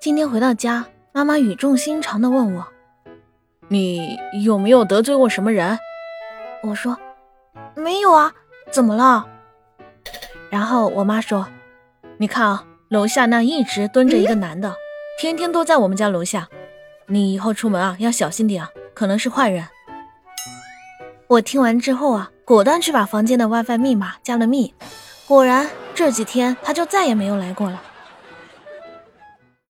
今天回到家，妈妈语重心长地问我：“你有没有得罪过什么人？”我说：“没有啊，怎么了？”然后我妈说：“你看啊，楼下那一直蹲着一个男的，天天都在我们家楼下。你以后出门啊要小心点啊，可能是坏人。”我听完之后啊，果断去把房间的 WiFi 密码加了密，果然这几天他就再也没有来过了。